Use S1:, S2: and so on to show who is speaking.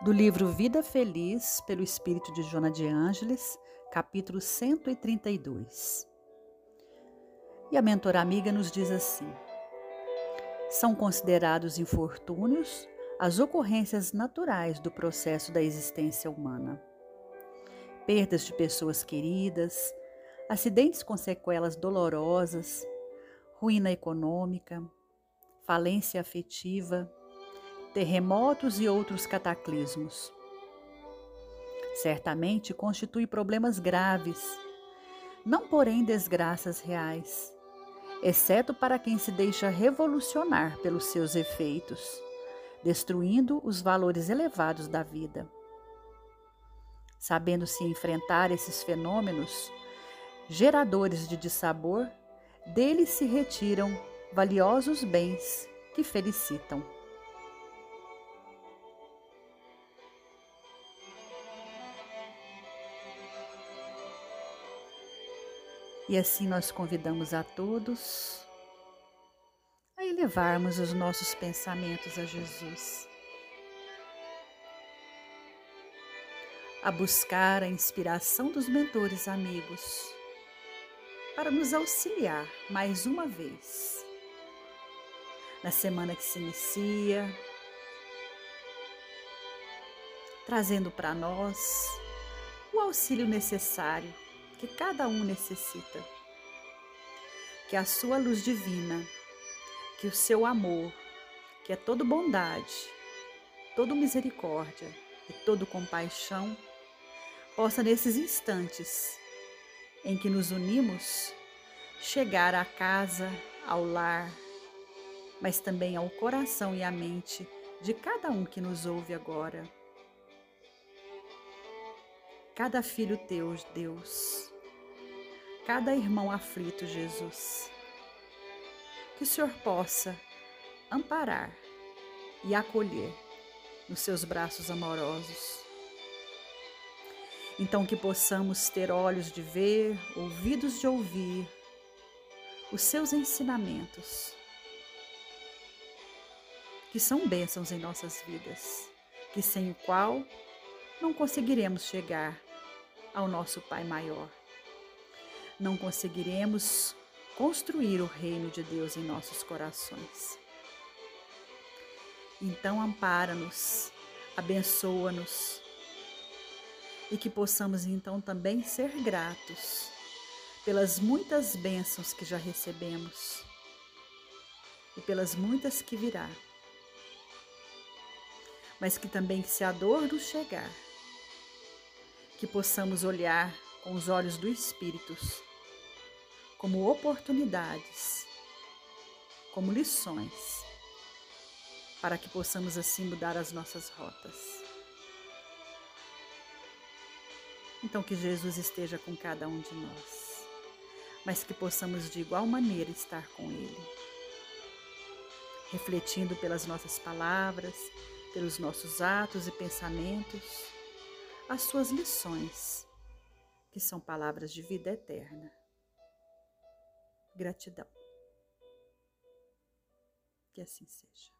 S1: do livro Vida Feliz, pelo Espírito de Jona de Ângeles, capítulo 132. E a mentora amiga nos diz assim: são considerados infortúnios as ocorrências naturais do processo da existência humana. Perdas de pessoas queridas, acidentes com sequelas dolorosas, ruína econômica, falência afetiva, terremotos e outros cataclismos. Certamente constitui problemas graves, não porém desgraças reais, exceto para quem se deixa revolucionar pelos seus efeitos, destruindo os valores elevados da vida. Sabendo se enfrentar esses fenômenos, geradores de dissabor, deles se retiram valiosos bens que felicitam. E assim nós convidamos a todos a elevarmos os nossos pensamentos a Jesus, a buscar a inspiração dos mentores amigos para nos auxiliar mais uma vez. Na semana que se inicia, trazendo para nós o auxílio necessário que cada um necessita. Que a sua luz divina, que o seu amor, que é todo bondade, todo misericórdia e todo compaixão, possa nesses instantes em que nos unimos chegar à casa, ao lar, mas também ao coração e à mente de cada um que nos ouve agora cada filho teu, Deus, cada irmão aflito, Jesus. Que o Senhor possa amparar e acolher nos seus braços amorosos. Então, que possamos ter olhos de ver, ouvidos de ouvir os seus ensinamentos, que são bênçãos em nossas vidas, que sem o qual não conseguiremos chegar ao nosso Pai maior. Não conseguiremos construir o reino de Deus em nossos corações. Então, ampara-nos, abençoa-nos e que possamos então também ser gratos pelas muitas bênçãos que já recebemos e pelas muitas que virá. Mas que também se a dor nos chegar, que possamos olhar com os olhos do Espírito como oportunidades, como lições, para que possamos assim mudar as nossas rotas. Então, que Jesus esteja com cada um de nós, mas que possamos de igual maneira estar com Ele, refletindo pelas nossas palavras, pelos nossos atos e pensamentos as suas lições, que são palavras de vida eterna. Gratidão. Que assim seja.